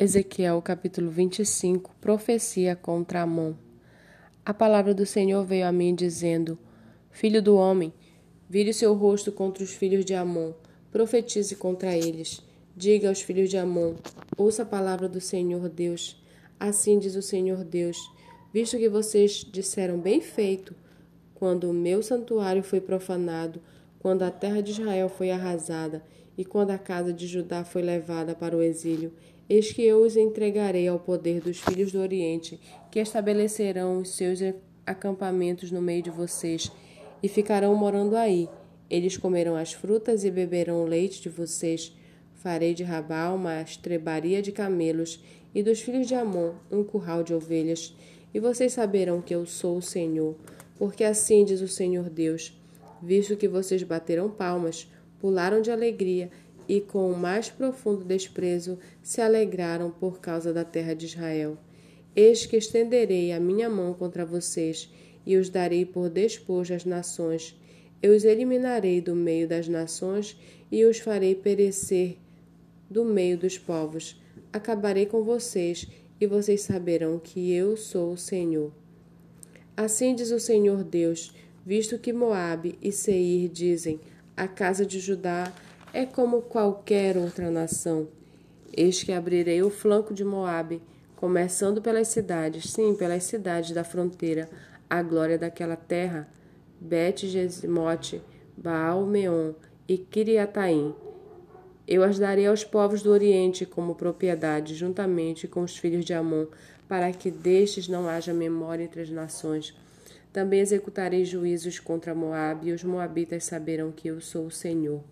Ezequiel capítulo 25 Profecia contra Amon A palavra do Senhor veio a mim dizendo: Filho do homem, vire seu rosto contra os filhos de Amon, profetize contra eles. Diga aos filhos de Amon: Ouça a palavra do Senhor Deus. Assim diz o Senhor Deus: Visto que vocês disseram bem feito, quando o meu santuário foi profanado, quando a terra de Israel foi arrasada e quando a casa de Judá foi levada para o exílio, Eis que eu os entregarei ao poder dos filhos do Oriente, que estabelecerão os seus acampamentos no meio de vocês, e ficarão morando aí. Eles comerão as frutas e beberão o leite de vocês. Farei de Rabá uma estrebaria de camelos, e dos filhos de Amon um curral de ovelhas. E vocês saberão que eu sou o Senhor, porque assim diz o Senhor Deus: visto que vocês bateram palmas, pularam de alegria e com o mais profundo desprezo se alegraram por causa da terra de Israel. Eis que estenderei a minha mão contra vocês e os darei por despojo às nações. Eu os eliminarei do meio das nações e os farei perecer do meio dos povos. Acabarei com vocês e vocês saberão que eu sou o Senhor. Assim diz o Senhor Deus, visto que Moabe e Seir dizem: a casa de Judá é como qualquer outra nação. Eis que abrirei o flanco de Moabe, começando pelas cidades, sim, pelas cidades da fronteira, a glória daquela terra, Bet-Gesimote, Baal-Meon e Kiriataim. Eu as darei aos povos do Oriente como propriedade, juntamente com os filhos de Amon, para que destes não haja memória entre as nações. Também executarei juízos contra Moabe, e os moabitas saberão que eu sou o Senhor.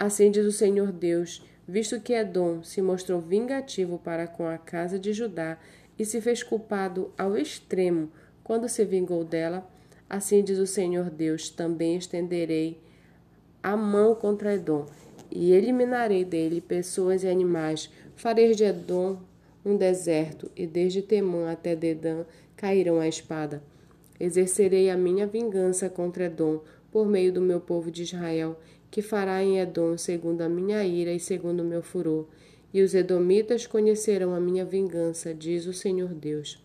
Assim diz o Senhor Deus, visto que Edom se mostrou vingativo para com a casa de Judá e se fez culpado ao extremo quando se vingou dela, assim diz o Senhor Deus, também estenderei a mão contra Edom e eliminarei dele pessoas e animais. Farei de Edom um deserto, e desde Temã até Dedã cairão a espada. Exercerei a minha vingança contra Edom por meio do meu povo de Israel, que fará em Edom segundo a minha ira e segundo o meu furor. E os edomitas conhecerão a minha vingança, diz o Senhor Deus.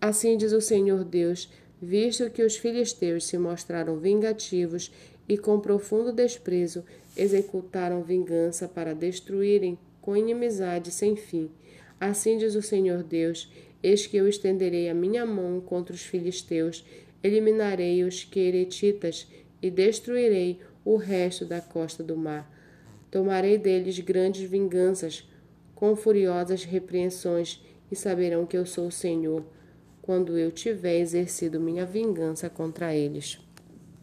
Assim diz o Senhor Deus, visto que os filisteus se mostraram vingativos e com profundo desprezo executaram vingança para destruírem com inimizade sem fim. Assim diz o Senhor Deus: Eis que eu estenderei a minha mão contra os filisteus, eliminarei os queretitas e destruirei o resto da costa do mar. Tomarei deles grandes vinganças, com furiosas repreensões, e saberão que eu sou o Senhor, quando eu tiver exercido minha vingança contra eles.